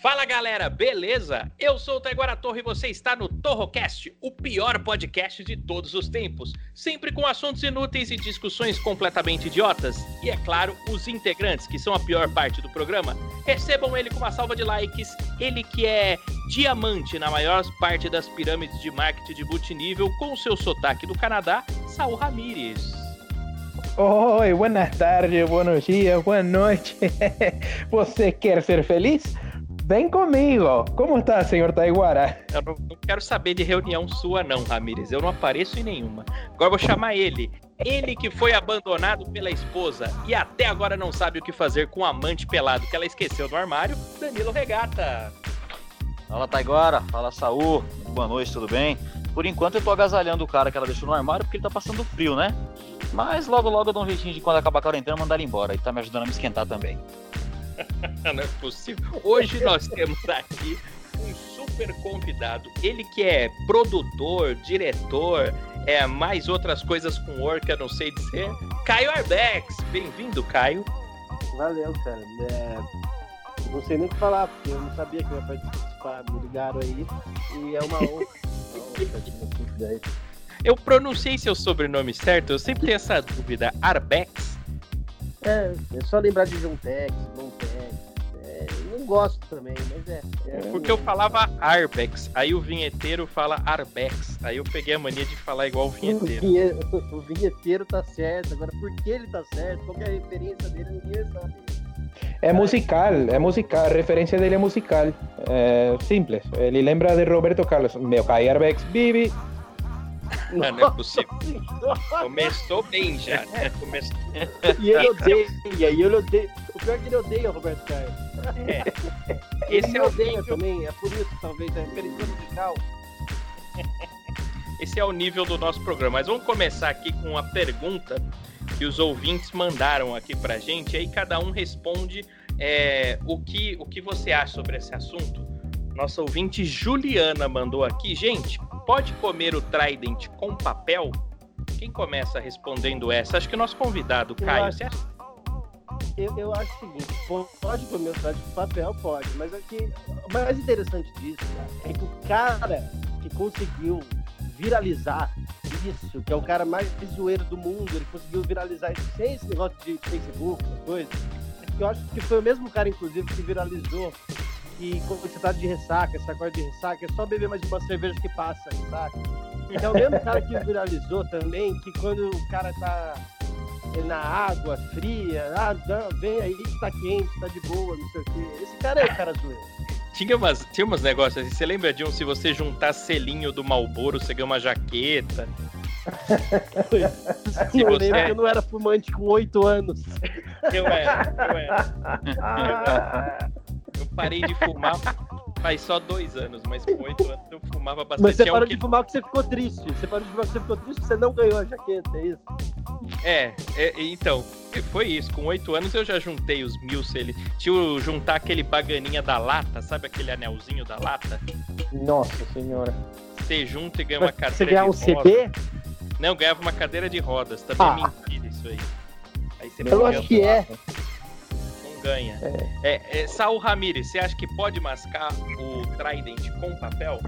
Fala galera, beleza? Eu sou o Taiguara Torre e você está no Torrocast, o pior podcast de todos os tempos. Sempre com assuntos inúteis e discussões completamente idiotas. E é claro, os integrantes, que são a pior parte do programa. Recebam ele com uma salva de likes. Ele que é diamante na maior parte das pirâmides de marketing de multinível, com seu sotaque do Canadá, Saul Ramírez. Oi, buenas tardes, buenos dias, boa noite. Você quer ser feliz? Vem comigo. Como está, senhor Taiguara? Eu não, não, quero saber de reunião sua, não, Ramires. Eu não apareço em nenhuma. Agora vou chamar ele. Ele que foi abandonado pela esposa e até agora não sabe o que fazer com o amante pelado que ela esqueceu no armário, Danilo Regata. Fala, Taiguara. Fala, Saul. Boa noite, tudo bem? Por enquanto eu tô agasalhando o cara que ela deixou no armário porque ele tá passando frio, né? Mas logo logo eu dou um jeitinho de quando acabar a quarentena mandar ele embora. E tá me ajudando a me esquentar também. Não é possível. Hoje nós temos aqui um super convidado. Ele que é produtor, diretor, é mais outras coisas com eu não sei dizer. Caio Arbex. Bem-vindo, Caio. Valeu, cara. É... Não sei nem o que falar, porque eu não sabia que ia participar. Me ligaram aí. E é uma honra. eu pronunciei seu sobrenome certo? Eu sempre tenho essa dúvida. Arbex? É, é só lembrar de Juntex, Bontex. É, gosto também, mas é. é Porque eu falava Arbex, aí o vinheteiro fala Arbex. Aí eu peguei a mania de falar igual o vinheteiro. O, o vinheteiro tá certo, agora por que ele tá certo? Qual é a referência dele? Ninguém sabe. É musical, é musical, a referência dele é musical. É simples. Ele lembra de Roberto Carlos. Meu cai Arbex, Bibi, não, não é possível. Começou bem já, né? Começou... E ele odeia, e ele odeia. Pior é que ele odeia o Roberto Carlos. É. Esse ele é odeia nível... também, é por isso, talvez, a referência musical. Esse é o nível do nosso programa. Mas vamos começar aqui com uma pergunta que os ouvintes mandaram aqui pra gente. Aí cada um responde é, o, que, o que você acha sobre esse assunto. Nossa ouvinte Juliana mandou aqui. Gente, pode comer o Trident com papel? Quem começa respondendo essa? Acho que o nosso convidado, Caio. Acho... Eu, eu, acho o seguinte, pode comer o Trident com papel? Pode, mas aqui, o mais interessante disso é que o cara que conseguiu viralizar isso, que é o cara mais zoeiro do mundo, ele conseguiu viralizar isso sem esse negócio de Facebook, coisa. Eu acho que foi o mesmo cara, inclusive, que viralizou que quando você tá de ressaca, essa coisa de ressaca, é só beber mais uma cerveja que passa ressaca. É o mesmo cara que viralizou também, que quando o cara tá na água fria, ah, vem aí tá quente, tá de boa, não sei o quê. Esse cara é o cara zoeiro. Tinha umas, tinha umas negócios assim, você lembra de um, se você juntar selinho do Malboro, você ganha uma jaqueta. se eu você... eu não era fumante com oito anos. Eu era, eu era. Eu parei de fumar faz só dois anos, mas com oito anos eu fumava bastante. Mas você parou de fumar porque você ficou triste. Você parou de fumar porque você ficou triste porque você não ganhou a jaqueta, é isso? É, é então, foi isso. Com oito anos eu já juntei os mil se Tinha juntar aquele baganinha da lata, sabe aquele anelzinho da lata? Nossa senhora. Você junta e ganha uma cadeira. Você ganhar um CD? Não, ganhava uma cadeira de rodas. Também é ah. é mentira isso aí. aí eu acho que é ganha. É. É, é, Saul Ramirez, você acha que pode mascar o Trident com papel?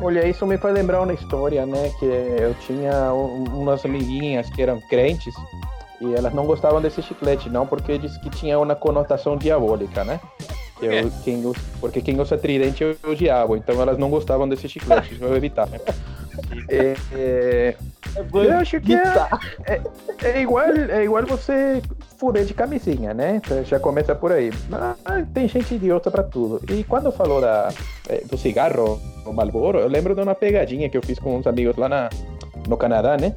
Olha, isso me faz lembrar uma história, né? Que eu tinha umas amiguinhas que eram crentes e elas não gostavam desse chiclete, não, porque disse que tinha uma conotação diabólica, né? Que eu, quem usa, porque quem usa tridente é o diabo, então elas não gostavam desse chiclete, vou evitar. é, é, eu acho que é, é, é, igual, é igual você fuder de camisinha, né? Então, já começa por aí. Mas tem gente idiota para tudo. E quando falou da, é, do cigarro, o Malboro, eu lembro de uma pegadinha que eu fiz com uns amigos lá na, no Canadá, né?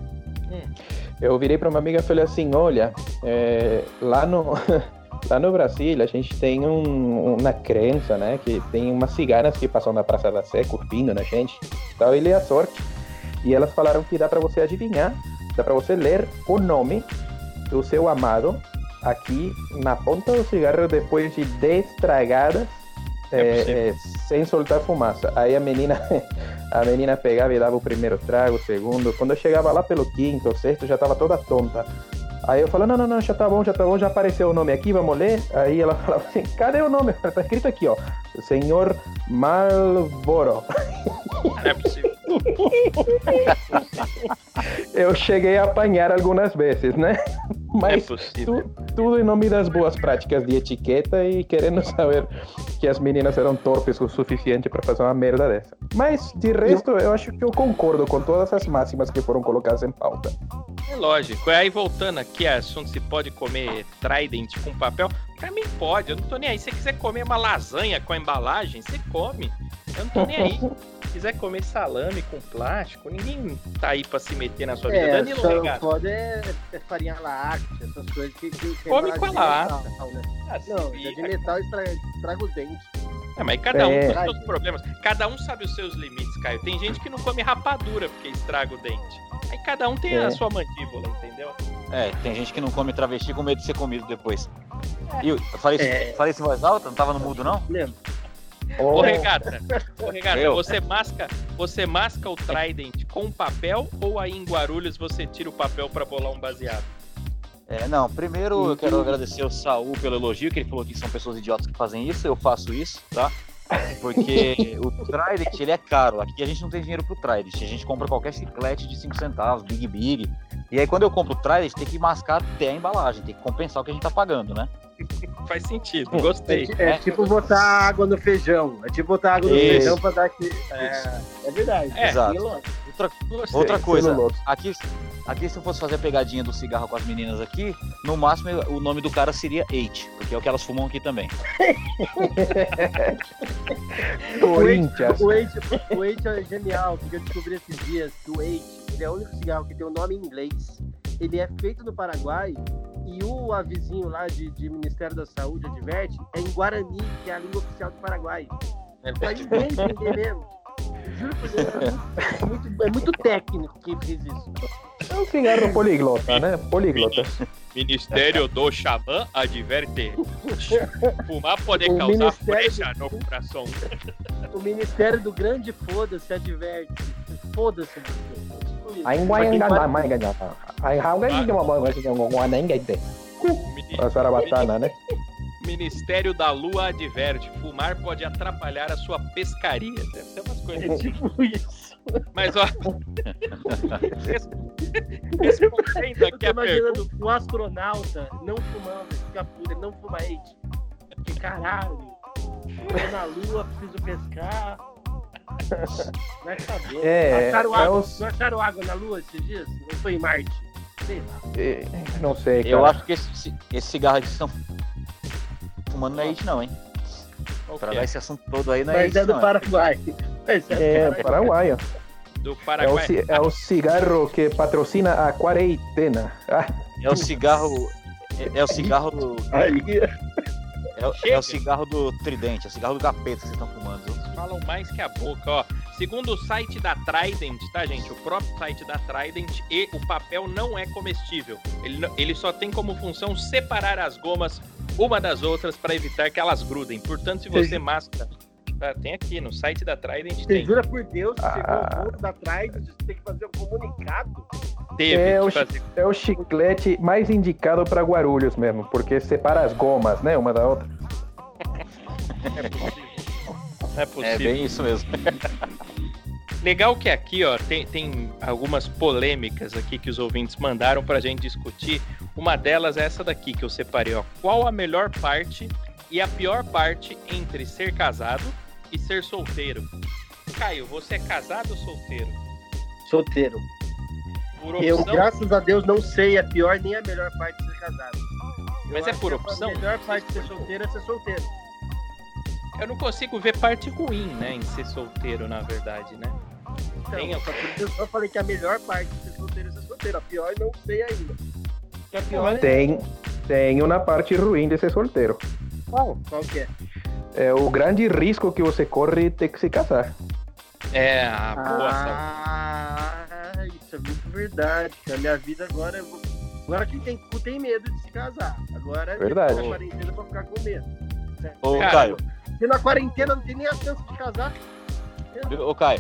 Hum. Eu virei para uma amiga e falei assim: olha, é, lá no. Lá no Brasil, a gente tem um, uma crença, né? Que tem umas ciganas que passam na Praça da Sé, curtindo na gente. Então, ele é a sorte. E elas falaram que dá para você adivinhar, dá para você ler o nome do seu amado aqui na ponta do cigarro depois de 10 tragadas é, é, sem soltar fumaça. Aí a menina, a menina pegava e dava o primeiro trago, o segundo. Quando eu chegava lá pelo quinto, o sexto, já estava toda tonta. Aí eu falo, não, não, não, já tá bom, já tá bom, já apareceu o nome aqui, vamos ler. Aí ela fala assim, cadê o nome? Tá escrito aqui, ó. Senhor Malboro. Não é possível. Eu cheguei a apanhar algumas vezes, né? É Mas possível. tu- tudo em nome das boas práticas de etiqueta e querendo saber que as meninas eram torpes o suficiente para fazer uma merda dessa. Mas, de resto, eu acho que eu concordo com todas as máximas que foram colocadas em pauta. É lógico. Aí voltando aqui, assunto se pode comer Trident com papel. Pra mim pode, eu não tô nem aí. Se você quiser comer uma lasanha com a embalagem, você come. Eu não tô nem aí. Se quiser comer salame com plástico, ninguém tá aí pra se meter na sua vida. É, Danilo só Regato. foda é, é farinha láctea, essas coisas que, que, que Come é com a lata. né? Ah, Não, vira, de metal estraga, estraga os dentes. É, mas cada um É. os seus problemas. Cada um sabe os seus limites, Caio. Tem gente que não come rapadura porque estraga o dente. Aí cada um tem É. a sua mandíbula, entendeu? É, tem gente que não come travesti com medo de ser comido depois. E eu falei, isso- É. falei isso em voz alta? Não tava no mudo, não? Ô, Ou- Regata, ô, Regata você, masca, você masca o Trident com papel ou aí em Guarulhos você tira o papel pra bolar um baseado? É, não, primeiro eu quero agradecer ao Saul pelo elogio, que ele falou que são pessoas idiotas que fazem isso, eu faço isso, tá? Porque o Trident, ele é caro. Aqui a gente não tem dinheiro pro Trident. A gente compra qualquer chiclete de 5 centavos, Big Big. E aí quando eu compro o Trident, tem que mascar até a embalagem, tem que compensar o que a gente tá pagando, né? Faz sentido, gostei. É, É. tipo botar água no feijão. É tipo botar água no Isso. feijão pra dar aqui. É, é verdade. É. Exato. Outra, Gostei. outra coisa, aqui, aqui se eu fosse fazer a pegadinha do cigarro com as meninas aqui, no máximo o nome do cara seria Eight, porque é o que elas fumam aqui também. Corinthians. O Eight, o Eight é genial, porque eu descobri esses dias que o Eight ele é o único cigarro que tem o nome em inglês. Ele é feito no Paraguai e o avizinho lá de, de Ministério da Saúde adverte é em Guarani, que é a língua oficial do Paraguai. Pra ninguém entender mesmo. É muito, é muito técnico que fez isso. É o cigarro poliglota, né? Poliglota. Ministério do Xamã adverte. Fumar pode o causar brecha do... no coração. O Ministério do Grande Foda-se adverte. Foda-se. Anh quay né? Ministério da Lua adverte. Fumar pode atrapalhar a sua pescaria. Deve ser umas coisas É assim. tipo isso. Mas, ó. res- Respondendo aqui Eu a tô pergunta. imaginando um astronauta não fumando, fica não fuma hate. Que caralho. Tô na lua, preciso pescar. Vai saber. É, acharam, é água, os- não acharam água na lua esses dias? Eu tô em Marte. Sei lá. Eh, Não sei, cara. Eu acho que esse, esse cigarro aqui que estão fumando não é não, hein? O Pra dar esse assunto todo aí não é Mas Eight é do não. Paraguai. É, do Paraguai. ó. Do É o, Paraguai. é o cigarro que patrocina a quarentena. Ah, É o cigarro... É, é o cigarro do... Aí, É, o- é o cigarro do tridente, é o cigarro do capeta que vocês estão fumando. viu? falam mais que a boca, ó. Segundo o site da Trident, tá, gente? O próprio site da Trident, e o papel não é comestível. Ele, ele só tem como função separar as gomas uma das outras para evitar que elas grudem. Portanto, se você masca. Tá, tem aqui no site da Trident, você tem. jura por Deus que chegou Ah. o da trás, você tem que fazer um comunicado? Teve É, o fazer. é o chiclete mais indicado para Guarulhos mesmo, porque separa as gomas, né? Uma da outra. É possível. É É possível. bem isso mesmo. Legal que aqui, ó, tem, tem algumas polêmicas aqui que os ouvintes mandaram pra gente discutir. Uma delas é essa daqui que eu separei, ó. Qual a melhor parte e a pior parte entre ser casado e ser solteiro? Caio, você é casado ou solteiro? Solteiro. Por Eu, opção? graças a Deus, não sei a pior nem a melhor parte de ser casado. Mas Eu é acho por opção? A melhor parte de ser solteiro é ser solteiro. Eu não consigo ver parte ruim, né, em ser solteiro, na verdade, né? Então, Tem, só por isso eu só falei que a melhor parte de ser solteiro é ser solteiro. A pior eu não sei ainda. Que a pior é Tem, tem uma parte ruim de ser solteiro. qual? Qual que é? É o grande risco que você corre ter que se casar. É, a boa. Ah, isso é muito verdade. A minha vida agora. Eu vou... Agora quem tem cu tem medo de se casar. Agora Verdade. depois da quarentena pra ficar com medo. Ô, Caio, Porque na quarentena não tem nem a chance de casar. Ô, Caio,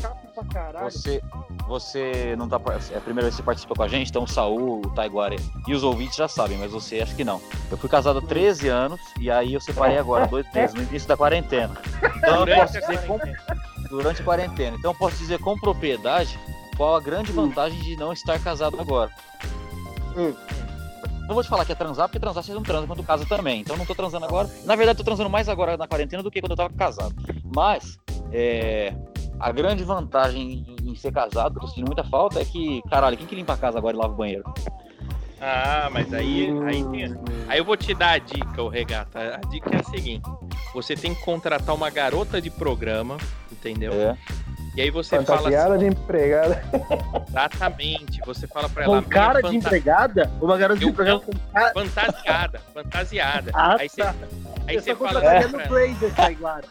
você, você não tá. É a primeira vez que você participa com a gente, então o Saul, o Taiguara e os ouvintes já sabem, mas você acho que não. Eu fui casado há 13 anos e aí eu separei agora, dois meses, no início da quarentena. Então eu posso dizer com, durante a quarentena. Então eu posso dizer com propriedade qual a grande vantagem de não estar casado agora. Hum. Não vou te falar que é transar, porque transar você não transa quando casa também. Então não tô transando agora. Na verdade, tô transando mais agora na quarentena do que quando eu tava casado. Mas, é, a grande vantagem em, ser casado, que eu sentindo muita falta, é que, caralho, quem que limpa a casa agora e lava o banheiro? Ah, mas aí, aí, tem- aí eu vou te dar a dica, o regata. A dica é a seguinte: você tem que contratar uma garota de programa, entendeu? É. E aí você fala Fantasiada assim, de empregada. exatamente, você fala pra ela, Com cara de empregada? Uma garota de empregada com cara. fantasiada, fantasiada. Ah, aí você, tá. aí Eu você fala assim no pra- Blazer, Taiguara.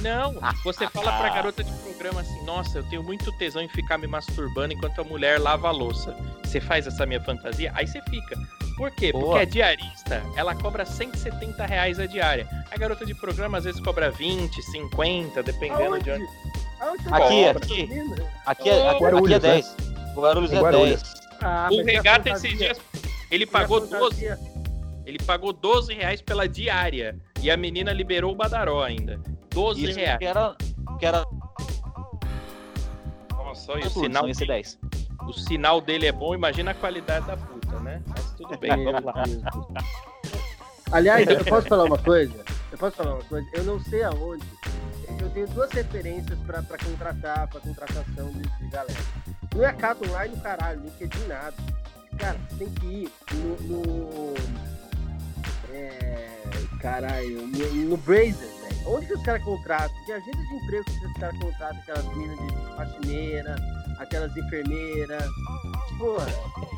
Não, você fala pra garota de programa assim, nossa, eu tenho muito tesão em ficar me masturbando enquanto a mulher lava a louça. Você faz essa minha fantasia? Aí você fica. Por quê? Boa. Porque a diarista, ela cobra 170 reais a diária. A garota de programa às vezes cobra 20, 50, dependendo de onde. Aonde Aqui, aqui. Aqui é, aqui, aqui é Guarulhos, né? 10. O Guarulhos é Guarulhos. 10. Ah, o regata esses dias, ele pagou 12, fantasia? ele pagou 12 reais pela diária. E a menina liberou o badaró ainda. 12 Isso reais. que era, que era Nossa, olha, o tudo, sinal, esse 10. o sinal dele é bom, imagina a qualidade da puta, né? Mas tudo bem, vamos lá. Aliás, eu posso falar uma coisa? Eu posso falar uma coisa? Eu não sei aonde. Eu tenho duas referências pra, pra contratar, pra contratação de, de galera. Não é Cato Online no caralho, LinkedIn nada. Cara, você tem que ir no. no é, caralho, no, no Brazer, velho. Onde que os caras contratam? Que agência de emprego que os caras contratam aquelas minas de faxineira, aquelas enfermeiras, porra,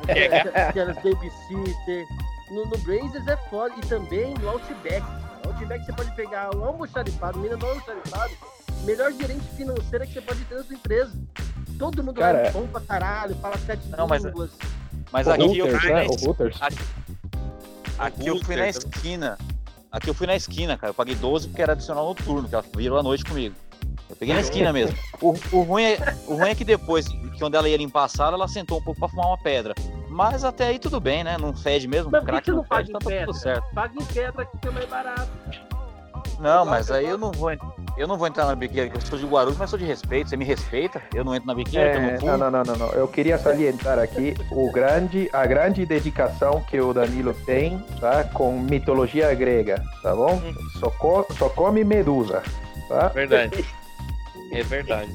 aquelas, aquelas babysitter. No, no Brazers é foda. E também no Outback. No Outback você pode pegar um almoxarifado, mina do almoxarifado, melhor gerente financeira que você pode ter na sua empresa. Todo mundo lá Cara, é bom pra caralho, fala sete Não, mas- línguas. Mas o aqui eu Hooters, fui né? O Hooters. Aqui eu fui na esquina. Aqui eu fui na esquina, cara. Eu paguei 12 porque era adicional noturno, que ela virou a noite comigo. Eu peguei na esquina mesmo. O, o ruim é, o ruim é que depois, que quando ela ia limpar a sala, ela sentou um pouco pra fumar uma pedra. Mas até aí tudo bem, né? Não fede mesmo. Mas por que não não paga em tá pedra? tudo certo. Paga em pedra que é mais barato. Não, mas aí eu não vou. Eu não vou entrar na biqueira, que eu sou de Guarulhos, mas sou de respeito. Você me respeita? Eu não entro na biqueira, que eu É, não fumo. não, não, não, não. Eu queria salientar aqui o grande, a grande dedicação que o Danilo tem, tá? Com mitologia grega, tá bom? Só, co- só come medusa, tá? Verdade. É verdade.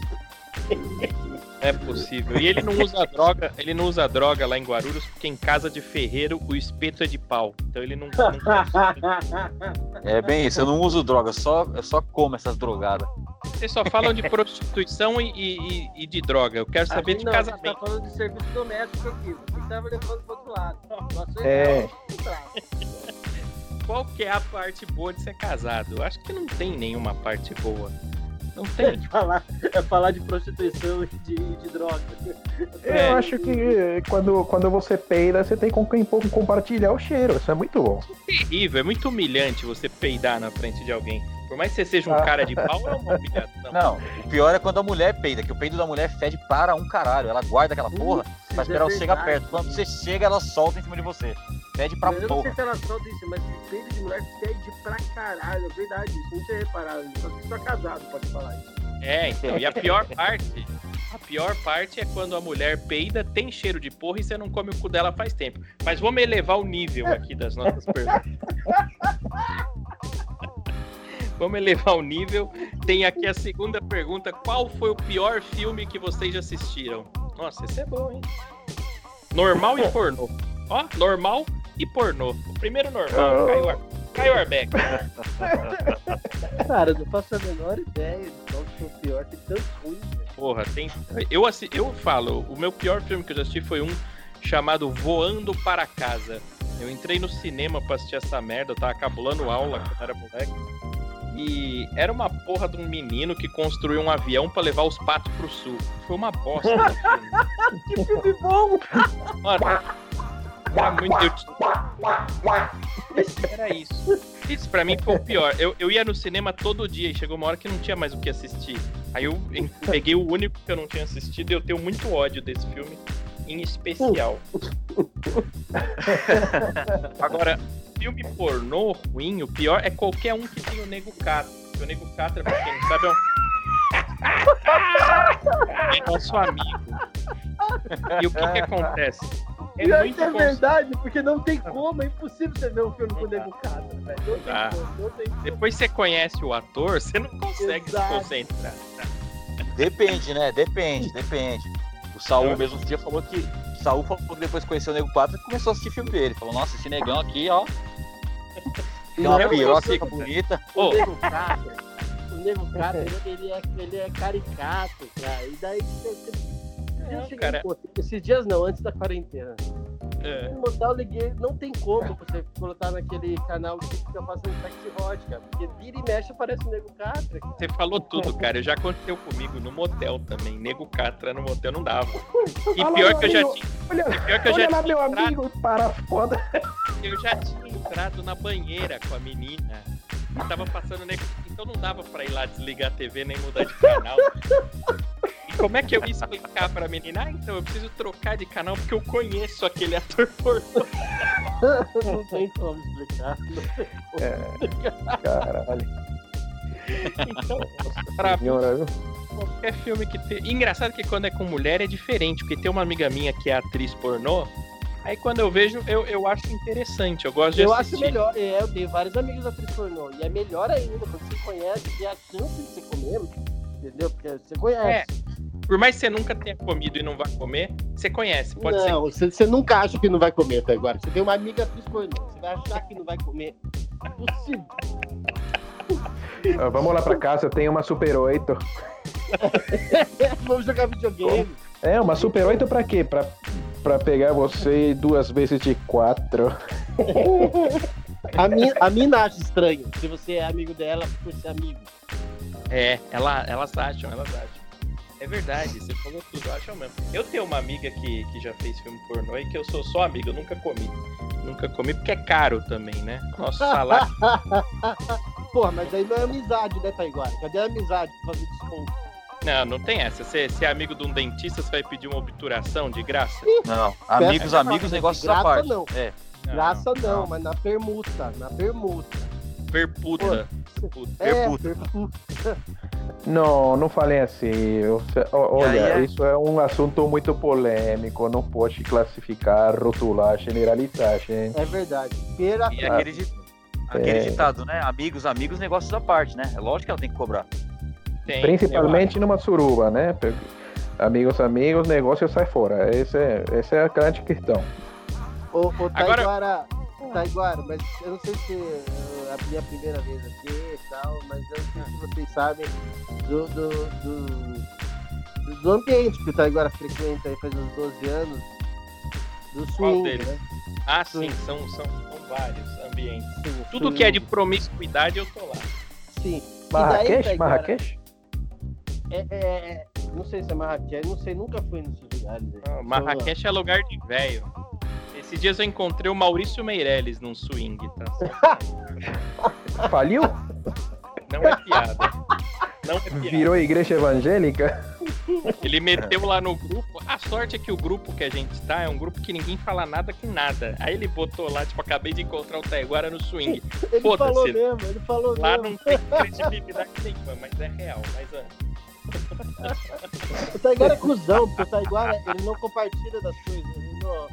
É possível. E ele não usa droga, ele não usa droga lá em Guarulhos, porque em casa de ferreiro o espeto é de pau. Então ele não. não- É bem isso, eu não uso droga, só, eu só como essas drogadas. Vocês só falam de prostituição e, e- e de droga. Eu quero saber de não, a gente casamento. tá falando de serviço doméstico aqui. Você que tava levando pro outro lado. Nossa, É. Qual que é a parte boa de ser casado? Eu acho que não tem nenhuma parte boa. Não tem. falar, é falar de prostituição e de, de droga. É. Eu acho que eh, quando, quando você peida, você tem com quem com- compartilhar o cheiro. Isso é muito bom. terrível, é muito humilhante você peidar na frente de alguém. Por mais que você seja um Ah. cara de pau, é uma humilhação. Não, o pior é quando a mulher peida, que o peido da mulher fede para um caralho. Ela guarda aquela porra pra esperar você chegar perto. Quando você chega, ela solta em cima de você. Fede pra eu não sei porra. se ela solta isso, mas peido de mulher fede pra caralho. É verdade isso. Não tinha reparado. Só que só casado pode falar isso. É, então. E a pior parte, a pior parte é quando a mulher peida, tem cheiro de porra e você não come o cu dela faz tempo. Mas vamos elevar o nível aqui das nossas perguntas. Vamos elevar o nível. Tem aqui a segunda pergunta. Qual foi o pior filme que vocês já assistiram? Nossa, esse é bom, hein? Normal e pornô. Ó, normal e pornô. O primeiro normal, Caio, Ar... Caio Arbeck. Cara, eu não faço a menor ideia de qual que foi o pior. Tem tantos ruins, velho. Porra, tem. Eu, assi... eu falo, o meu pior filme que eu já assisti foi um chamado Voando para Casa. Eu entrei no cinema pra assistir essa merda, eu tava cabulando aula quando eu era moleque. E era uma porra de um menino que construiu um avião pra levar os patos pro sul. Foi uma bosta. Que filme bom! Mano, Era muito. Era isso. Isso pra mim foi o pior. Eu, eu ia no cinema todo dia e chegou uma hora que não tinha mais o que assistir. Aí eu peguei o único que eu não tinha assistido e eu tenho muito ódio desse filme, em especial. Agora, filme pornô ruim, o pior é qualquer um que tem o Nego Catra. O Nego Catra, pra quem não sabe, é um. É nosso amigo. E o que que acontece? É Pior muito que é verdade, porque não tem como, é impossível você ver um filme com o Nego velho. Tem como. Depois você conhece o ator, você não consegue Exato. se concentrar. Depende, né? Depende, depende. O Saul mesmo dia falou que. O Saul falou que depois conheceu o Nego 4 e começou a assistir filme dele. Falou, nossa, esse negão aqui, ó. Tem uma piroca bonita. Ô, O Nego Catra, ele, ele é, ele é caricato, cara. E daí você. você- Não, eu cheguei, cara. esses dias não, antes da quarentena. é, No Mortal eu liguei, não tem como você colocar naquele canal que fica passando sexy hot, cara. Porque vira e mexe aparece o Nego Catra, cara. você falou tudo, cara. Já aconteceu comigo no motel também. Nego Catra no motel não dava. E Fala, pior que eu já Olha, pior que eu olha já lá, tinha meu entrado, amigo, para foda. eu já tinha entrado na banheira com a menina. E tava passando nego. Então não dava pra ir lá desligar a TV nem mudar de canal. E como é que eu ia explicar pra menina? Ah, então eu preciso trocar de canal porque eu conheço aquele ator pornô. não tem como explicar. É, caralho. Então, pra Senhora, viu? qualquer filme que tem. Engraçado que quando é com mulher é diferente, porque tem uma amiga minha que é atriz pornô. Aí quando eu vejo, eu, eu acho interessante. Eu gosto de Eu assistir. acho melhor, é, eu tenho vários amigos atriz pornô. E é melhor ainda, quando você conhece, e a chance de você comer, entendeu? Porque você conhece. Por mais que você nunca tenha comido e não vá comer, você conhece. Pode ser. não, você, você nunca acha que não vai comer até agora. Você tem uma amiga atriz pornô, você vai achar que não vai comer. Impossível. Ah, Vamos lá pra casa, tem uma Super 8. Vamos jogar videogame. É, uma Super 8 pra quê? Pra, pra pegar você duas vezes de quatro. A, mi, a mina acha estranho se você é amigo dela por ser amigo. É, ela, elas acham, elas acham. É verdade, você falou tudo, acham mesmo. Eu tenho uma amiga que, que já fez filme pornô e que eu sou só amigo, eu nunca comi. Nunca comi porque é caro também, né? Nosso salário. Porra, mas aí não é amizade, né, Taiguara? Cadê a amizade pra fazer desconto? Não, não tem essa. Você, você é amigo de um dentista, você vai pedir uma obturação de graça? Não, amigos, amigos, à graça parte. não. É. Não, Graça não, não. mas na permuta, na permuta. Perputa. Puta. É, Permuta. permuta. Não, não falem assim. E aí Olha, é- isso é um assunto muito polêmico. Não pode classificar, rotular, generalizar, gente. É verdade. Pera E aquele É. ditado, né? Amigos, amigos, negócios à parte, né? É lógico que ela tem que cobrar. Tem, Principalmente numa suruba, né? Amigos, amigos, negócio sai fora. Essa é, essa é a grande questão. Ô, ô Agora- Taiguara, Taiguara, mas eu não sei se é a minha primeira vez aqui e tal, mas eu não sei se vocês sabem do, do, do, do ambiente que o Taiguara frequenta aí faz uns 12 anos. Do swing, deles? né? Ah, sim, são, são, são vários ambientes. Sim, Tudo swing. que é de promiscuidade, eu tô lá. Sim. Marrakech? Taiguara? Marrakech? É, é, é, não sei se é Marrakech, não sei, nunca fui nesses lugares. aí. Ah, Marrakech é lugar de velho. Esses dias eu encontrei o Maurício Meirelles num swing, tá? Faliu? Não é piada. Não é piada. Virou igreja evangélica? Ele meteu lá no grupo. A sorte é que o grupo que a gente tá é um grupo que ninguém fala nada com nada. Aí ele botou lá, tipo, acabei de encontrar o Taiguara no swing. Ele Foda-se. falou mesmo, ele falou Lá mesmo. não tem credibilidade nenhuma, mas é real. Mas ah, O Taiguara é cuzão, porque o Taiguara ele não compartilha das coisas. Ele não,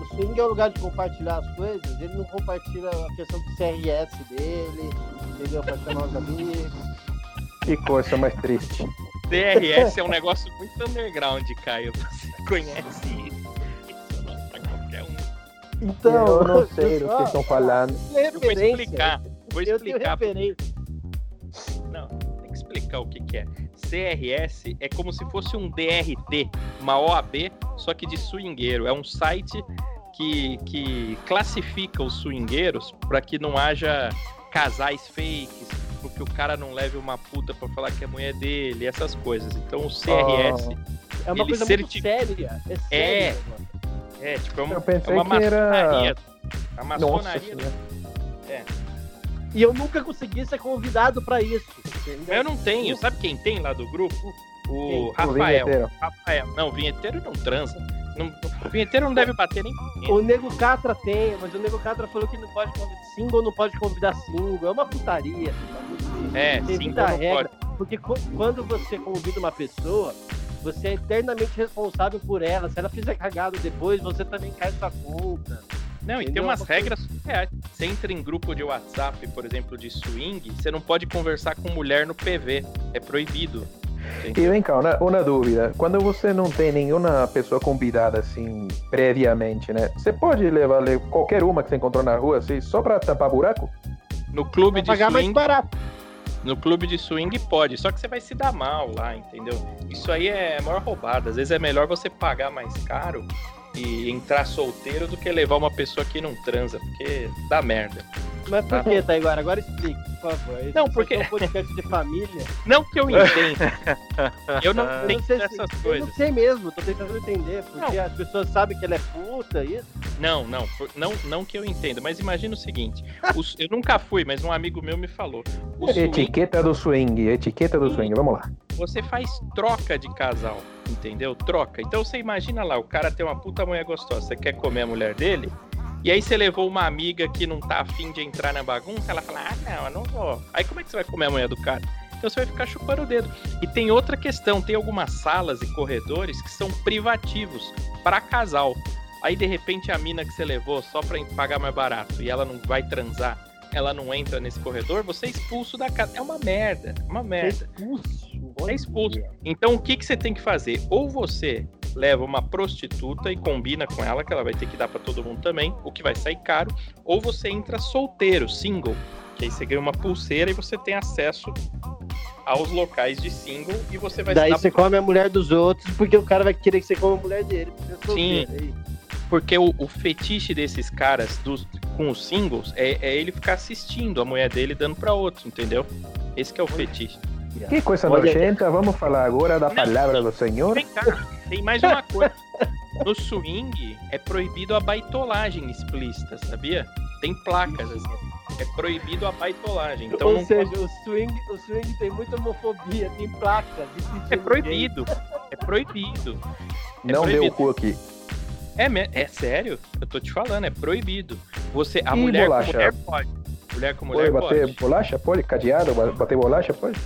o swing é o lugar de compartilhar as coisas, ele não compartilha a questão do CRS dele, entendeu? Pra chamar os amigos. Que coisa mais triste. DRS é um negócio muito underground, Caio. Você conhece isso? Isso não é pra qualquer um. Então, eu não sei do que ó, estão falando. Eu vou explicar. Vou Eu tenho explicar. Não, tem que explicar o que, que é. CRS é como se fosse um DRT, uma OAB, só que de swingueiro. É um site que, que classifica os swingueiros para que não haja casais fakes, porque o cara não leve uma puta pra falar que é mulher dele, essas coisas. Então o CRS É uma coisa certi- muito séria. É sério. É. É, tipo, é, um, Eu é pensei uma que era. maçonaria. A Nossa maçonaria. senhora. E eu nunca consegui ser convidado pra isso. entendeu? Eu não tenho. Sabe quem tem lá do grupo? O Quem? O Rafael. vinheteiro. Rafael. Não, o vinheteiro não transa. Não, o vinheteiro não deve bater nem. O Nego Catra tem, mas o Nego Catra falou que não pode convidar single, não pode convidar single. É uma putaria. É, Tem muita não regra. pode. Porque quando você convida uma pessoa, você é eternamente responsável por ela. Se ela fizer cagada depois, você também cai sua conta. Não, e tem umas regras surreais. Você entra em grupo de WhatsApp, por exemplo, de swing, você não pode conversar com mulher no PV. É proibido. E vem cá, uma, uma dúvida. Quando você não tem nenhuma pessoa convidada assim previamente, né? Você pode levar le- qualquer uma que você encontrou na rua assim, só pra tampar buraco? No clube de pagar mais swing, barato. no clube de swing pode, só que você vai se dar mal lá, entendeu? Isso aí é maior roubada. Às vezes é melhor você pagar mais caro e entrar solteiro do que levar uma pessoa que não transa, porque dá merda. Mas por que, tá agora? Agora explique, por favor. Esse Não, porque- é um podcast de família. Não que eu entenda. eu não Eu não entendo se- essas Eu coisas. não sei mesmo, tô tentando entender. Porque as pessoas sabem que ela é puta, isso. Não, não, não, não que eu entenda, mas imagina o seguinte: os- eu nunca fui, mas um amigo meu me falou. O swing, Etiqueta do swing, etiqueta do swing, vamos lá. Você faz troca de casal, entendeu? Troca. Então você imagina lá, o cara tem uma puta mulher gostosa, você quer comer a mulher dele, e aí você levou uma amiga que não tá afim de entrar na bagunça, ela fala, ah, não, eu não vou. Aí como é que você vai comer a mulher do cara? Então você vai ficar chupando o dedo. E tem outra questão, tem algumas salas e corredores que são privativos para casal. Aí de repente a mina que você levou só pra pagar mais barato e ela não vai transar, ela não entra nesse corredor, você é expulso da casa. É uma merda, uma É merda. É expulso. Então o que, que você tem que fazer? Ou você leva uma prostituta e combina com ela, que ela vai ter que dar pra todo mundo também, o que vai sair caro, ou você entra solteiro, single, que aí você ganha uma pulseira e você tem acesso aos locais de single e você vai Daí você come a mulher dos outros, porque o cara vai querer que você coma a mulher dele. é solteiro, é. Porque o, o fetiche desses caras dos, com os singles é, é ele ficar assistindo a mulher dele dando pra outro, entendeu? Esse que é o fetiche. Que coisa Olha- nojenta, vamos falar agora da Não. palavra do Senhor. Vem cá, tem mais uma coisa. No swing é proibido a baitolagem explícita, sabia? Tem placas assim. É proibido a baitolagem. Então Ou não seja, pode- o, swing, o swing tem muita homofobia, tem placas. é proibido. É proibido. É Não deu o proibido. cu aqui. É, me- é sério? Eu tô te falando, é proibido. Você, a E mulher bolacha? com mulher pode. Mulher com Pode mulher bater pode. bolacha? Pode? Cadeado? ba- Bater bolacha? Pode?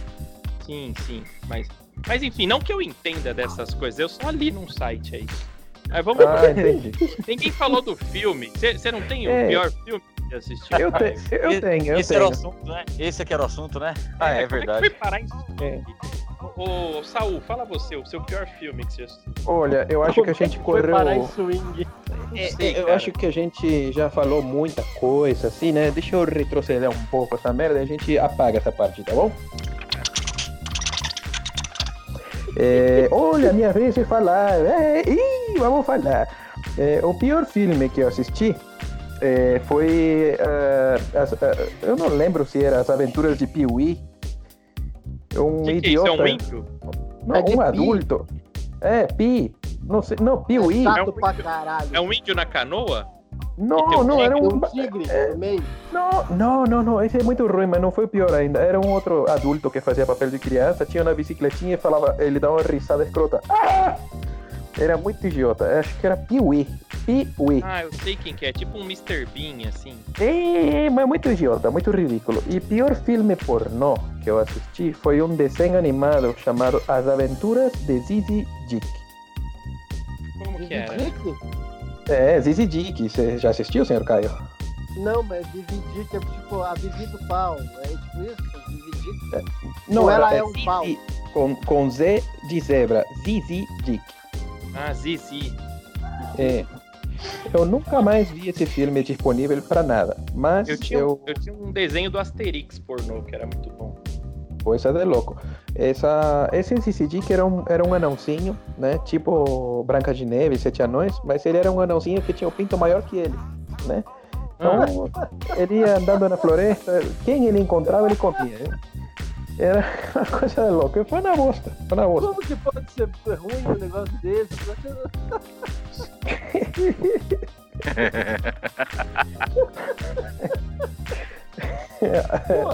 Sim, sim. Mas, mas enfim, não que eu entenda dessas coisas, eu só li num site aí. Mas vamos Ah, entendi. Ninguém falou do filme. Você não tem É. o pior filme que você assistiu? Eu, te, eu tenho, eu Esse era o tenho. assunto, né? Esse aqui era o assunto, né? Ah, é, como verdade. que foi parar em É. Ô, Saul, fala você, o seu pior filme que você assistiu. Olha, eu acho que a gente Foi parar em correu. swing. É, sei, eu cara. acho que a gente já falou muita coisa, assim, né? Deixa eu retroceder um pouco essa merda e a gente apaga essa parte, tá bom? É, olha, minha vez de falar. É, ih, vamos falar. É, o pior filme que eu assisti é, foi. ah, as- ah, eu não lembro se era As Aventuras de Pee-wee. Um Que que é isso? idiota. É um índio? Não, É um Pi. adulto. É, Pi. Não sei. Não, Pee-wee. É um- pra caralho. É um índio na canoa? Não, não, era um. um tigre no meio. Não, não, não, não, esse é muito ruim, mas não foi o pior ainda. Era um outro adulto que fazia papel de criança, tinha uma bicicletinha e falava, ele dava uma risada escrota. Ah! Era muito idiota, acho que era Piuí. Piuí. Ah, eu sei quem que é. Tipo um Mr. Bean, assim. É, mas muito idiota, muito ridículo. E pior filme pornô que eu assisti foi um desenho animado chamado As Aventuras de Zizi Dick. Como que era? É, Zizi Dick, você já assistiu, senhor Caio? Não, mas dividir que é tipo a Vivi do pau. É tipo isso? Dividir. Não, Ou ela era- é um pau? Com, com Z de zebra, Zizi Dick. Ah, Zizi. É. Eu nunca mais vi esse filme disponível pra nada, mas Eu eu, tinha, um- eu tinha um desenho do Asterix pornô, que era muito bom. Coisa de louco. Essa, esse CCD que era um, era um anãozinho, né? Tipo Branca de Neve, Sete Anões, mas ele era um anãozinho que tinha um pinto maior que ele, né? Então, ele ia andando na floresta, quem ele encontrava, ele comia. né? Era uma coisa de louco. Foi na bosta, foi na bosta. Como que pode ser ruim um negócio desse?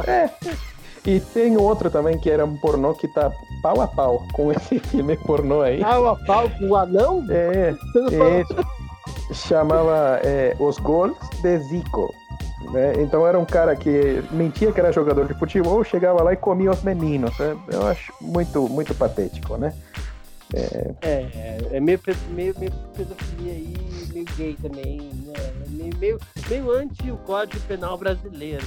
É. E tem outro também que era um pornô que tá pau a pau com esse filme pornô aí. Pau a pau com o anão? É, é, chamava é, Os Gols de Zico. né? Então era um cara que mentia que era jogador de futebol, chegava lá e comia os meninos. né? Eu acho muito, muito patético, né? É, é meio, pe- meio, meio pedofilia aí, meio gay também, né? É Meio, meio, meio anti o Código Penal brasileiro.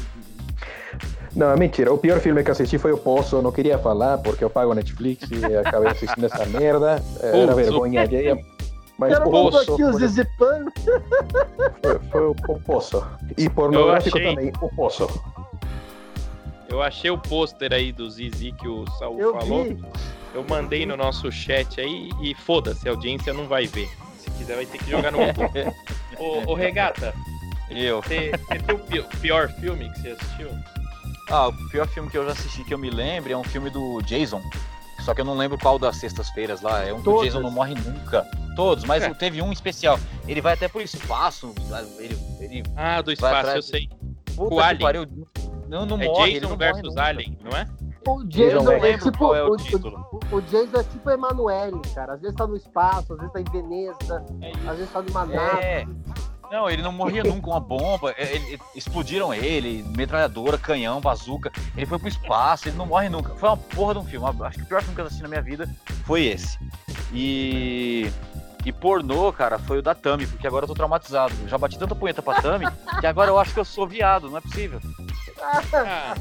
Não, é mentira. O pior filme que assisti foi o Poço. Eu não queria falar porque eu pago Netflix e acabei assistindo essa merda. É, Era Poço. vergonha alheia. Mas Quero o Poço aqui o foi, foi, foi o, o Poço. E pornográfico achei. também, o Poço. Eu achei o pôster aí do Zizi que o Saul Eu falou. vi. Eu mandei no nosso chat aí e foda-se, a audiência não vai ver. Se quiser, vai ter que jogar no Google. ô, ô, Regata, Eu. você tem o pi- pior filme que você assistiu? Ah, o pior filme que eu já assisti que eu me lembro é um filme do Jason. Só que eu não lembro qual das sextas-feiras lá. É um que o Todas. Jason não morre nunca. Todos, mas É. teve um especial. Ele vai até pro espaço. Ele. ele Ah, do espaço, atrás eu sei. puta O Alien. pariu. Não, não É morre. ele Jason não morre versus nunca. Alien, não é? O Jason não é tipo. qual é o o, título. o- o Jason é tipo Emanuele, cara. Às vezes tá no espaço, às vezes tá em Veneza, É às vezes tá numa nave. Não, ele não morria nunca, uma bomba. é, ele- ele- explodiram ele, metralhadora, canhão, bazuca. Ele foi pro espaço, ele não morre nunca. Foi uma porra de um filme. Acho que o pior filme que eu assisti na minha vida foi esse. E. E pornô, cara, foi o da Tami, porque agora eu tô traumatizado. Eu já bati tanta punheta pra Tami que agora eu acho que eu sou viado, não é possível. Ah,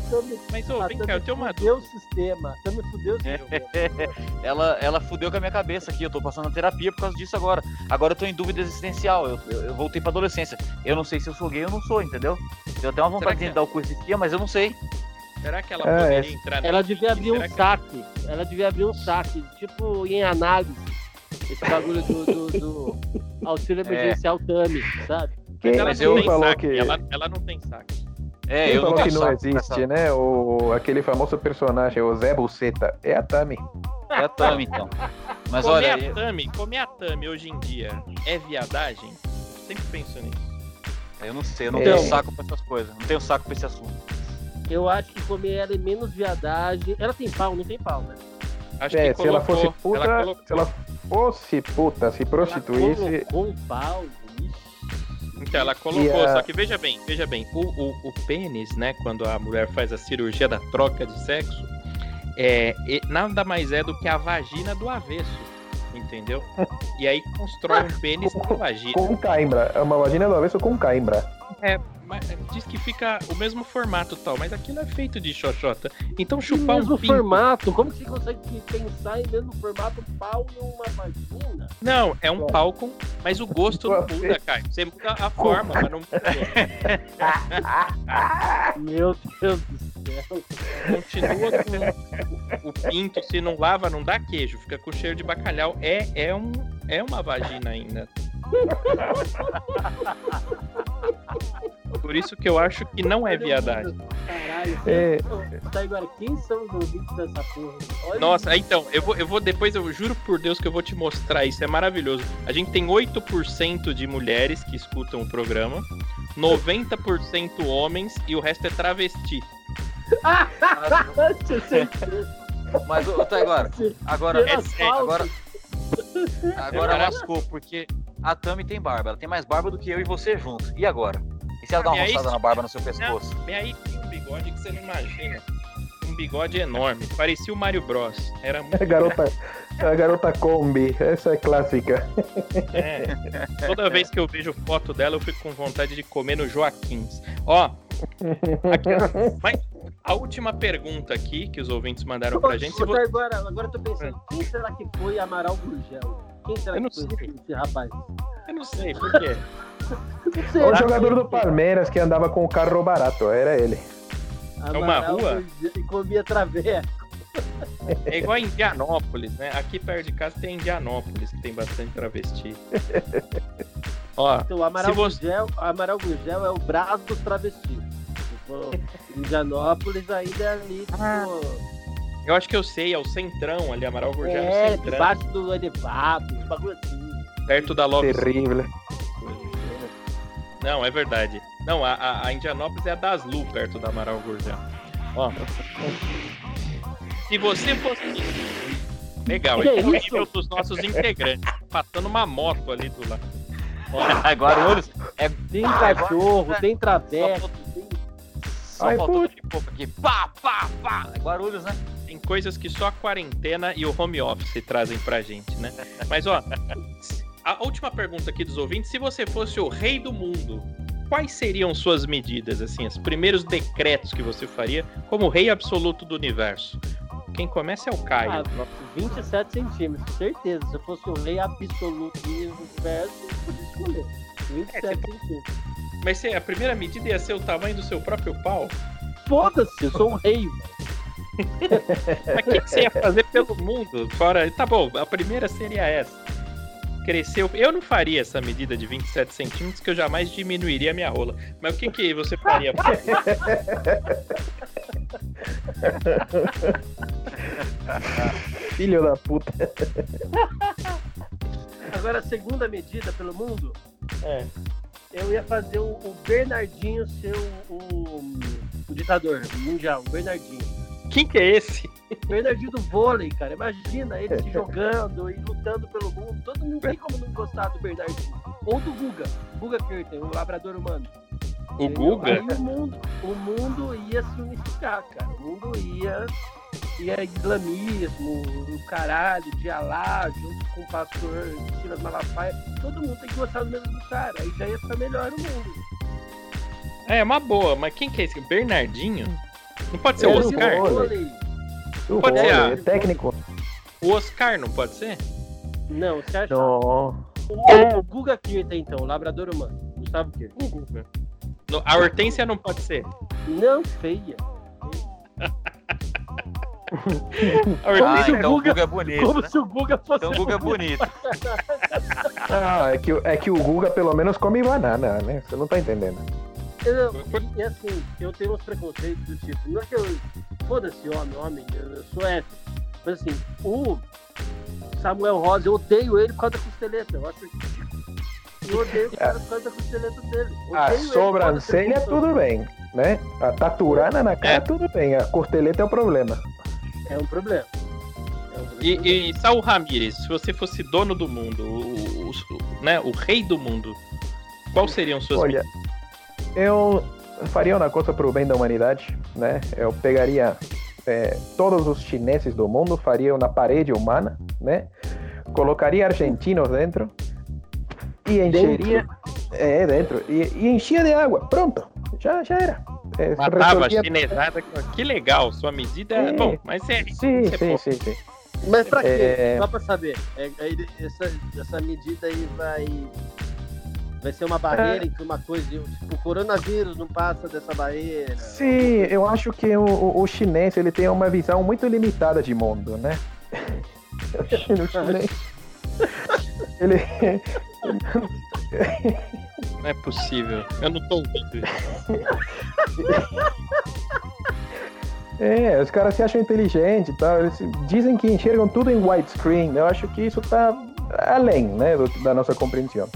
mas ô, vem cá, eu tenho uma fudeu dúvida. o sistema. Tami fudeu o sistema. Ela, ela fudeu com a minha cabeça aqui, eu tô passando a terapia por causa disso agora. Agora eu tô em dúvida existencial, eu, eu, eu voltei pra adolescência. Eu não sei se eu sou gay ou não sou, entendeu? Eu tenho uma vontade de dar o cu esse dia, mas eu não sei. Será que ela É, poderia essa- entrar Ela devia abrir um Será que- saque. Ela devia abrir um saque, tipo em análise. Esse bagulho do, do, do auxílio É. emergencial Tami, sabe? Quem, Mas ela Mas não tem falou saque. que, Ela, ela não tem saque. É, quem eu não falou que não existe, essa- né? O, aquele famoso personagem, o Zé Buceta, é a Tami. É a Tami, então. Mas comer olha, a eu, Tami, comer a Tami hoje em dia é viadagem? Sempre penso nisso. eu não sei, eu não É. tenho saco pra essas coisas. Não tenho saco pra esse assunto. Eu acho que comer ela é menos viadagem. Ela tem pau, não tem pau, né? Acho É, que se ela colocou, fosse puta, ela colocou. se ela fosse puta, se prostituísse, Ela colocou um pau. Então, ela colocou, a- só que veja bem, veja bem, o, o, o pênis, né, quando a mulher faz a cirurgia da troca de sexo, é, nada mais é do que a vagina do avesso, entendeu? E aí constrói um pênis com vagina. com caimbra. É uma vagina do avesso com caimbra. Mas, é, diz que fica o mesmo formato tal, mas aquilo é feito de xoxota. Então chupar mesmo um pinto... formato. Como que você consegue pensar em mesmo formato pau e uma vagina? Não, é um pau com... Mas o gosto não muda, cara. Você muda a forma, mas não muda o gosto. Meu Deus do céu. Continua com o, o pinto, se não lava, não dá queijo, fica com cheiro de bacalhau. É, é, um, é uma vagina ainda. Por isso que eu acho que não é viadagem. Caralho. É. Tá agora, quem são os ouvintes dessa porra? Olha Nossa, então, eu vou, eu vou depois, eu juro por Deus que eu vou te mostrar, isso é maravilhoso. A gente tem 8% de mulheres que escutam o programa, 90% homens e o resto é travesti. Mas, ô, tá agora. Agora, É agora, agora Caraca. lascou, porque a Tami tem barba. Ela tem mais barba do que eu e você juntos. E agora? E se ela Ah, dá uma aí, roçada na barba no seu pescoço? E aí tem um bigode que você não imagina. Um bigode enorme, parecia o Mario Bros. Era muito A garota, a garota Kombi, essa é clássica. É. Toda vez que eu vejo foto dela, eu fico com vontade de comer no Joaquins. Ó, aqui- mas a última pergunta aqui que os ouvintes mandaram pra gente. se Ô, vo- tá, agora, agora eu tô pensando, quem será que foi Amaral Gurgel? Quem será que foi sei. esse, rapaz? Eu não sei por quê. Sei, O jogador do Palmeiras que andava com o carro barato, era ele. É uma Amaral rua? E comia traveco. É igual a Indianópolis, né? Aqui perto de casa tem Indianópolis, que tem bastante travesti. Ó, Então, o Amaral, você- Gurgel, o Amaral Gurgel é o braço dos travestis. Indianópolis ainda é ali, tipo... Ah, eu acho que eu sei, é o Centrão ali, Amaral Gurgel é, é, Centrão. debaixo do elevado, um bagulho assim. Perto da Love Terrível. Não, é verdade. Não, a, a, a Indianópolis é a das Lu, perto da Amaral Gurgel. Ó. Se você fosse. Legal, Que esse é o isso? nível dos nossos integrantes. Passando uma moto ali do lado. Guarulhos é Tem cachorro, agora- tem tem... só Ai, faltou putz. de pouco aqui. Pá, pá, pá. Guarulhos, né? Tem coisas que só a quarentena e o home office trazem pra gente, né? Mas, ó, a última pergunta aqui dos ouvintes: se você fosse o rei do mundo, quais seriam suas medidas, assim, os primeiros decretos que você faria como rei absoluto do universo? Quem começa é o Caio. Ah, 27 centímetros, certeza. Se eu fosse o rei absoluto do universo, eu podia escolher. 27 É, centímetros. Mas se a primeira medida ia ser o tamanho do seu próprio pau? Foda-se, eu sou um rei. Mas o que, que você ia fazer pelo mundo? Fora. Tá bom, a primeira seria essa. Cresceu. Eu não faria essa medida de 27 centímetros, que eu jamais diminuiria a minha rola. Mas o que, que você faria? Filho da puta. Agora, a segunda medida pelo mundo, É. eu ia fazer o, o Bernardinho ser o, o- o ditador mundial, o Bernardinho. Quem que é esse? Bernardinho do vôlei, cara. Imagina ele se jogando e lutando pelo mundo. Todo mundo tem como não gostar do Bernardinho. Ou do Guga. Guga Kirten, o labrador humano. O? Guga? Aí o mundo, o mundo ia se unificar, cara. O mundo ia. Ia islamismo, o caralho, de Alá, junto com o pastor Silas Malafaia. Todo mundo tem que gostar do mesmo cara. Aí já ia ficar melhor o mundo. É, uma boa, mas quem que é esse? Bernardinho? Não pode ser É o Oscar? vôlei. Vôlei. O Pode ser a- é técnico. O Oscar não pode ser? Não, você acha? Não. O, o Guga Kirten, então, o labrador humano. Gustavo Kirten. O Guga. No- A Hortência não pode ser. Não, feia. Ah, então o Guga- Guga é bonito, Como né? se o Guga fosse. Então o Guga é bonito. Ah, é que, o- é que o Guga pelo menos come banana, né? Você não tá entendendo. Eu, e assim, eu tenho uns preconceitos do tipo, não é que eu. Foda-se, homem, homem, eu, sou hétero. Mas assim, o Samuel Rosa, eu odeio ele por causa da costeleta. Eu acho. Eu odeio o cara por causa da costeleta dele. A Odeio sobrancelha foda-se, tudo bem, né? A taturana na cara É. tudo bem. A costeleta é o problema. É um problema. É um E, problema. e Saul Ramírez, se você fosse dono do mundo, o, o- o- né, o rei do mundo, quais seriam suas Olha, eu faria uma coisa pro bem da humanidade, né? Eu pegaria é, todos os chineses do mundo, faria uma parede humana, né? Colocaria argentinos dentro e encheria... É, dentro. E, e enchia de água. Pronto. Já, já era. É, Matava a chinesada. Que legal, sua medida é. Bom, mas é. Sim, é sim, sim, sim. Mas pra quê? É. Só pra saber. É, essa, essa medida aí vai. Vai ser uma barreira É. entre uma coisa e. Tipo, o coronavírus não passa dessa barreira. Sim, eu acho que o, o, o chinês ele tem uma visão muito limitada de mundo, né? O chinês. Ele. Não é possível. Eu não tô ouvindo. É, os caras se acham inteligentes e tal. Eles dizem que enxergam tudo em widescreen. Eu acho que isso tá além, né, do- da nossa compreensão.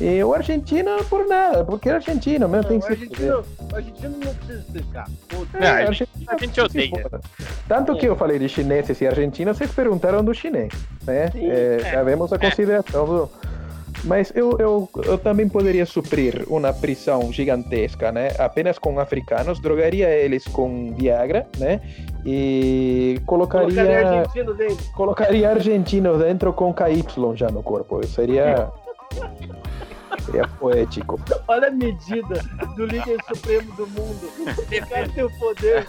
E o argentino, por nada, porque é argentino mesmo, tem Não, que o, se argentino, o argentino não precisa explicar. Foda-se. Não, É, a argentino gente- a gente que odeia. Tanto que eu falei de chineses e argentinos, vocês perguntaram do chinês, né? Sim, É, é. Já vemos a consideração do... Mas eu, eu, eu também poderia suprir uma prisão gigantesca, né? Apenas com africanos, drogaria eles com Viagra, né? E Colocaria colocaria, argentino dentro. colocaria argentinos dentro com KY já no corpo. Seria... Seria poético. Olha a medida do líder supremo do mundo. Tem o poder.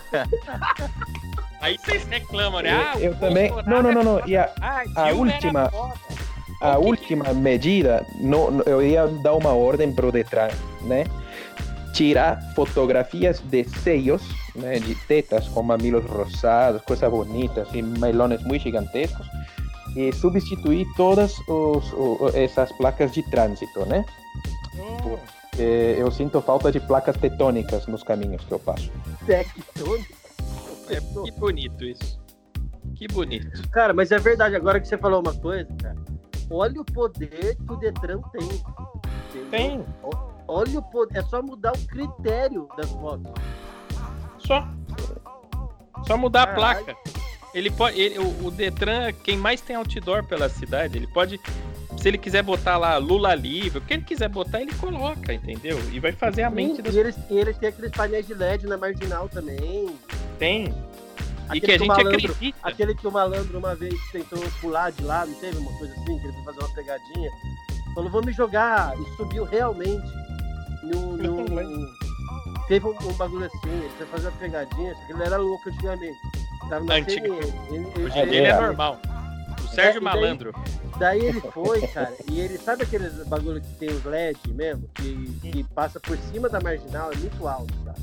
Aí vocês reclamam, né? Ah, o Eu também- Bolsonaro não, não, não, é não, e a-. Ah, a última-. A O última medida, no, no- eu ia dar uma ordem pro Detran, né? Tirar fotografias de seios, né? De tetas com mamilos rosados, coisas bonitas, e melones muito gigantescos, e substituir todas os, o- essas placas de trânsito, né? Eu sinto falta de placas tectônicas nos caminhos que eu passo. Tectônico. é, que bonito isso. Que bonito. Cara, mas é verdade, agora que você falou uma coisa, cara. Olha o poder que o Detran tem. entendeu? Tem. Olha o poder. É só mudar o critério das fotos. Só. Só mudar a Caralho. placa. Ele pode. ele- o, o Detran, quem mais tem outdoor pela cidade, ele pode. Se ele quiser botar lá Lula livre, o que ele quiser botar, ele coloca, entendeu? E vai fazer a mente das E eles, e eles têm aqueles painéis de LED na marginal também. tem. E Aquele que a o gente malandro- acredita. Aquele que o malandro uma vez tentou pular de lá, não teve uma coisa assim, que ele foi fazer uma pegadinha. Falou, vou me jogar. E subiu realmente. No, no- teve um, um bagulho assim, ele foi fazer uma pegadinha, só que ele era louco antigamente. Tava na Antiga- CNN. Ele, ele- Hoje dia ele é É. normal. O Sérgio daí- Malandro. Daí ele foi, cara, e ele sabe aqueles bagulho que tem os LED mesmo, que, que passa por cima da marginal, é muito alto, cara.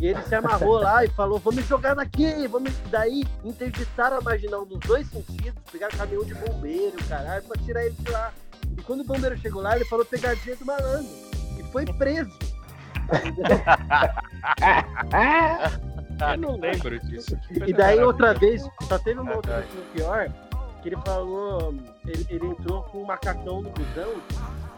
E ele se amarrou lá e falou, vou me jogar daqui, vou me... Daí interditaram a marginal nos dois sentidos, pegaram caminhão de bombeiro, caralho, pra tirar ele de lá. E quando o bombeiro chegou lá, ele falou pegadinha do malandro. E foi preso. Eu não lembro disso. Que E daí outra vez, só teve uma outra vez que foi pior, que ele falou, ele, ele entrou com um macacão no busão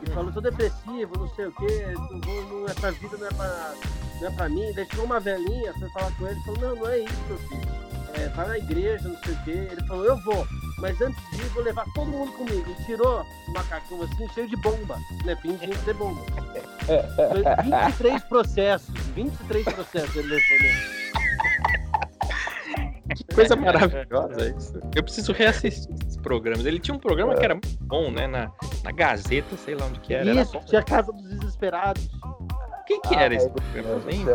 e falou, tô depressivo, não sei o quê, não não- essa vida não é pra, não é pra mim. Chegou uma velhinha, foi falar com ele, falou, não, não é isso, meu filho. É, vai na igreja, não sei o quê. Ele falou, eu vou, mas antes de ir, vou levar todo mundo comigo. E tirou o macacão assim, cheio de bomba, né? Fingindo ser bomba. Foi 23 processos, 23 processos ele levou, né? Que coisa maravilhosa isso. Eu preciso reassistir esses programas. Ele tinha um programa que era muito bom, né? Na, na Gazeta, sei lá onde que era. Era Isso, bom. tinha a Casa dos Desesperados. Quem que era Ah, esse meu programa? Nem-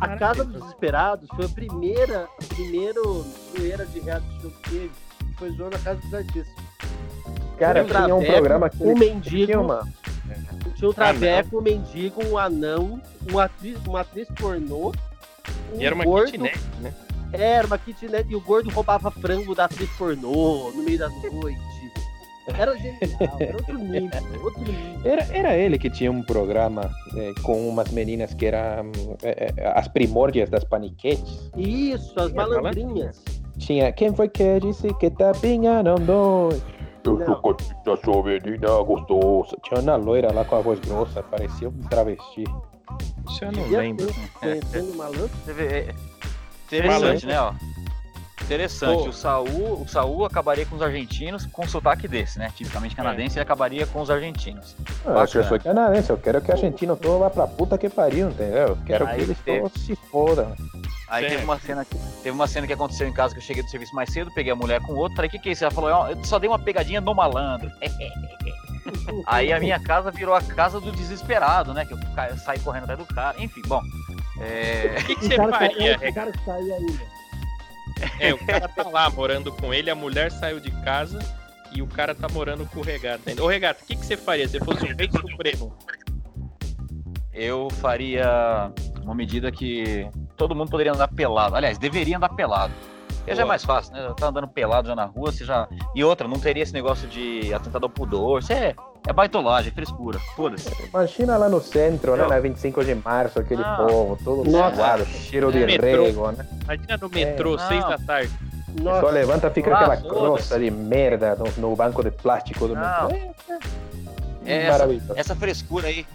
A Casa dos Desesperados foi a primeira, a primeiro zoeira de reality show que teve. que Foi zoando a Casa dos Artistas. Cara, Tinha um tinha um programa que um mendigo, tinha uma. tinha um traveco, um mendigo, um anão, uma atriz, uma atriz pornô, um E era uma gordo, kitnet, né? Era uma kitnet e o gordo roubava frango da atriz pornô no meio da noite. Era genial, era outro nível, outro nível. Era, era ele que tinha um programa eh, com umas meninas que eram eh, eh, as primórdias das paniquetes. Isso, as É, malandrinhas. Tinha quem foi que disse que tapinha não dói? Eu Não. sou cotinha, sou menina gostosa. Tinha uma loira lá com a voz grossa, parecia um travesti. Isso eu não lembro. ter, Conhecendo o malandro. Você vê, é, Interessante, né, ó. Interessante. Pô. O Saul, o Saul acabaria com os argentinos com um sotaque desse, né? Tipicamente canadense, ele acabaria com os argentinos. Ah, eu sou canadense, eu quero que o argentino todo vá pra puta que pariu, entendeu? Eu quero Aí que eles teve. todos se fodam. Aí Certo. teve uma cena que teve uma cena que aconteceu em casa que eu cheguei do serviço mais cedo, peguei a mulher com outro, falei, o que, que é isso? Ela falou, "Ó, eu só dei uma pegadinha no malandro. Aí a minha casa virou a casa do desesperado, né? Que eu saí correndo atrás do cara. Enfim, bom. É... O que, que O você cara, faria, é, o Regato? cara É, o cara tá lá morando com ele, a mulher saiu de casa e o cara tá morando com o Regata ainda. Ô, Regata, o que, que você faria se fosse um rei supremo? eu faria uma medida que todo mundo poderia andar pelado. Aliás, deveria andar pelado. Porque já é mais fácil, né? Tá andando pelado já na rua, você já. E outra, não teria esse negócio de atentado ao pudor. Isso é, é baitolagem, é frescura. Foda-se. Imagina lá no centro, né? Na 25 de março, aquele Ah. povo, todo Nossa. suado, cheiro de Metrô. rego, né? Imagina no metrô, É, seis não. da tarde. Só Nossa, levanta, fica Ah, aquela crosta de merda no, no banco de plástico do Não. metrô. É, É essa, essa frescura aí.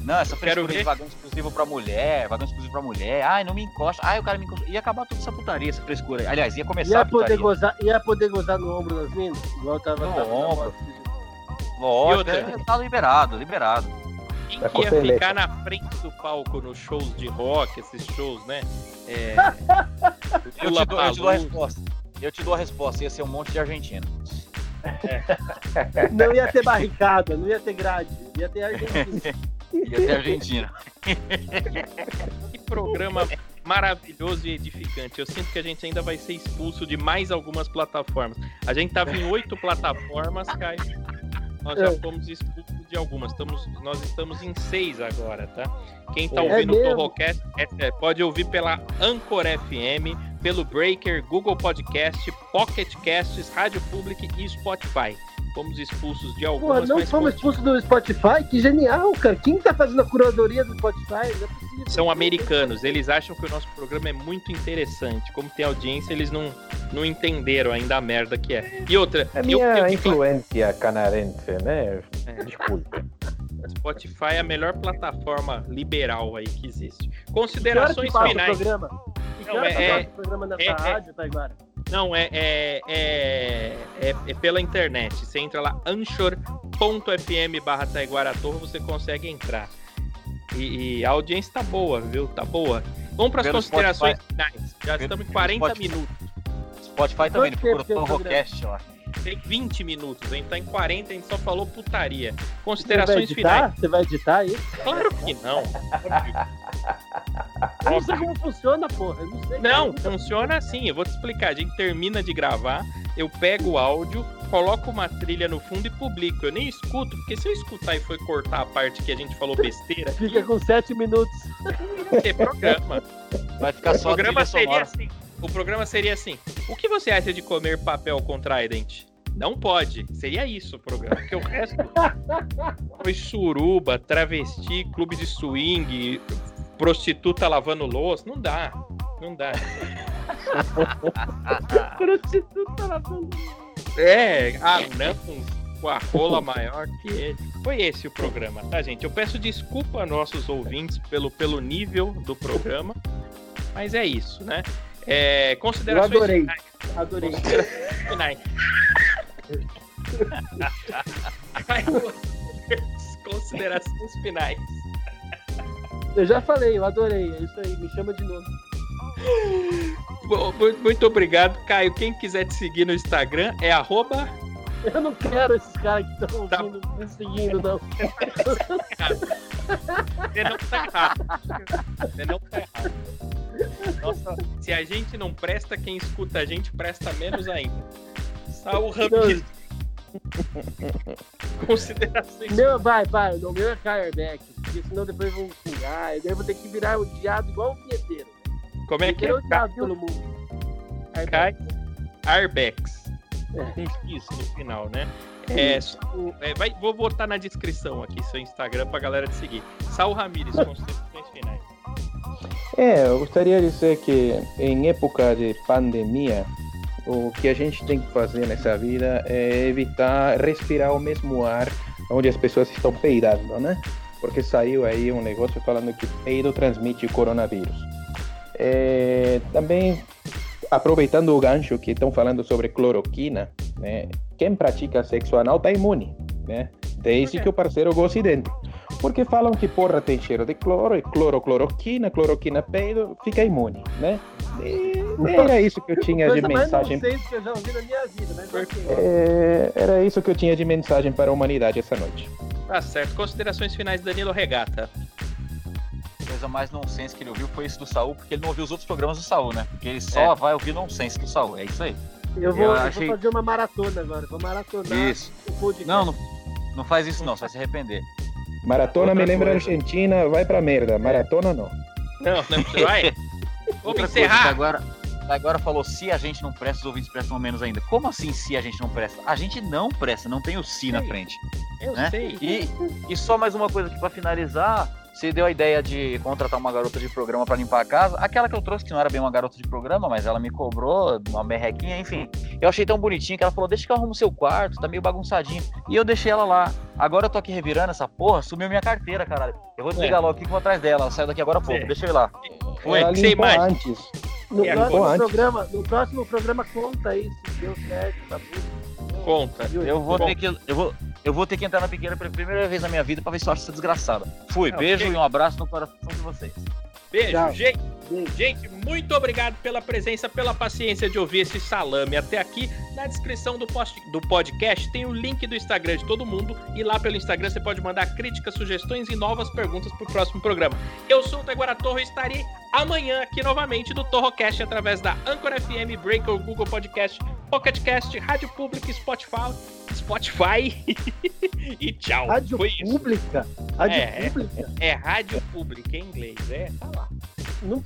Não, essa frescura de vagão exclusivo pra mulher, vagão exclusivo pra mulher. Ai, não me encosta. Ai, o cara me encosta. Ia acabar toda essa putaria, essa frescura aí. Aliás, ia começar ia a poder, putaria. gozar, ia poder gozar no ombro das minas? Igual eu tava No tava- ombro. Lógico, outra? é, tá liberado, liberado. Quem que ia ficar na frente do palco nos shows de rock, esses shows, né? É... Eu te, dou, eu te dou a resposta. Eu te dou a resposta. Ia ser um monte de argentino. Não ia ter barricada, não ia ter grade, ia ter argentino. Ia ser argentino. Que programa maravilhoso e edificante. Eu sinto que a gente ainda vai ser expulso de mais algumas plataformas. A gente tava em oito plataformas, Caio. Nós já É. fomos expulsos de algumas. Estamos, nós estamos em seis agora, tá? Quem tá É ouvindo o? Torrocast é- é, pode ouvir pela Anchor FM, pelo Breaker, Google Podcast, Pocket Casts, Rádio Public e Spotify. Fomos expulsos de algumas. Porra, não fomos expulsos do Spotify? Que genial, cara. Quem tá fazendo a curadoria do Spotify? Não é possível. São americanos, eles acham que o nosso programa é muito interessante. Como tem audiência, eles não, não entenderam ainda a merda que é. E outra, É eu- minha eu- influência canarense, né? É. Desculpe. Spotify é a melhor plataforma liberal aí que existe. Que que Considerações o finais. programa? Que Não, que é- passa o programa nessa é- é- rádio, Taiguara? Não, é, é, é, é, é pela internet. Você entra lá, anchor.fm barra Taiguara Torre, você consegue entrar. E, e a audiência tá boa, viu? Tá boa. Vamos para as considerações finais. Já Pelo- estamos em pelo 40 Spotify. minutos. Spotify também, procura o Torrocast, ó. Tem 20 minutos, a gente tá em 40, a gente só falou putaria. Você vai Considerações editar? finais. Você vai editar isso? Claro que não. Eu não sei como funciona, porra. Eu não sei. Não, funciona assim. Eu vou te explicar. A gente termina de gravar, eu pego o áudio, coloco uma trilha no fundo e publico. Eu nem escuto, porque se eu escutar e for cortar a parte que a gente falou besteira, Fica com sete minutos. vai ter programa. Vai ficar O só a programa seria sonora. assim. O programa seria assim. O que você acha de comer papel com Trident? Não pode. Seria isso o programa. Porque o resto foi suruba, travesti, clube de swing, prostituta lavando louça. Não dá. Não dá. Prostituta lavando. É, anão com a rola maior que ele. Foi esse o programa, tá, gente? Eu peço desculpa a nossos ouvintes pelo, pelo nível do programa, mas é isso, né? É, considerações Eu adorei. finais. Adorei. Considerações finais. Considerações finais. Eu já falei, eu adorei. É isso aí, me chama de novo. Bom, mu- muito obrigado, Caio. Quem quiser te seguir no Instagram é arroba Eu não quero esses caras que estão Tá. me seguindo, não. Você não tá errado. Você não tá errado. Nossa, se a gente não presta, quem escuta a gente presta menos ainda. Saul Ramirez. Considerações. Meu, vai, vai. O meu é Fireback. Porque senão depois vão xingar. E daí eu vou ter que virar odiado igual o vinheteiro. Como é que é? odiado pelo mundo. Kai Arbex. É. Tem isso no final, né? É, Saul- é, vai, vou botar na descrição aqui seu Instagram pra galera te seguir. Saul Ramirez, considerações finais. É, eu gostaria de dizer que em época de pandemia, o que a gente tem que fazer nessa vida é evitar respirar o mesmo ar onde as pessoas estão peidando, né? Porque saiu aí um negócio falando que peido transmite coronavírus. É, também, aproveitando o gancho que estão falando sobre cloroquina, né? Quem pratica sexo anal está imune, né? Desde que o parceiro goste dentro. Porque falam que porra tem cheiro de cloro, e cloro, cloroquina, cloroquina peido, fica imune, né? E era isso que eu tinha de mensagem. que eu já ouvi na minha vida, mas ok. É, era isso que eu tinha de mensagem para a humanidade essa noite. Tá certo. Considerações finais, Danilo Regata. A coisa mais nonsense que ele ouviu foi esse do Saul, porque ele não ouviu os outros programas do Saul, né? Porque ele só É. vai ouvir nonsense do Saul. É isso aí. Eu vou, Eu eu achei- vou fazer uma maratona agora. Vou maratonar Isso. o podcast. Não, não, não faz isso não, você vai se arrepender. Maratona Outra me lembra coisa. Argentina, vai pra merda. Maratona não. Não, não, você vai? Vamos Outra coisa encerrar. agora, agora falou, se a gente não presta, os ouvintes prestam menos ainda. Como assim se a gente não presta? A gente não presta, não tem o si na Sei. frente. Eu né? sei. E, e só mais uma coisa aqui pra finalizar. Você deu a ideia de contratar uma garota de programa pra limpar a casa. Aquela que eu trouxe, que não era bem uma garota de programa, mas ela me cobrou uma merrequinha, enfim. Eu achei tão bonitinho que ela falou: Deixa que eu arrumo seu quarto, tá meio bagunçadinho. E eu deixei ela lá. Agora eu tô aqui revirando essa porra, sumiu minha carteira, caralho. Eu vou desligar logo aqui que eu vou atrás dela. Ela saiu daqui agora há pouco, É. deixa eu ir lá. Foi, Ela que você imagina. antes. No, E próximo agora? programa, no próximo programa conta aí se deu certo, tá bom. Conta. Eu vou ter que. Eu vou, eu vou ter que entrar na pequena pela primeira vez na minha vida pra ver se eu acho essa desgraçada. Fui, Não, beijo chega. e um abraço no coração de vocês. Beijo, Tchau. gente. Gente, muito obrigado pela presença, pela paciência de ouvir esse salame até aqui. Na descrição do, post, do podcast tem o link do Instagram de todo mundo e lá pelo Instagram você pode mandar críticas, sugestões e novas perguntas para o próximo programa. Eu sou o Taiguara Torre e estarei amanhã aqui novamente no Torrocast através da Anchor FM, Breaker, Google Podcast, Pocket Cast, Rádio Pública, Spotify, Spotify e tchau. Rádio Foi isso. pública? Rádio É, é. pública? É rádio pública em inglês, é. Tá lá. Não.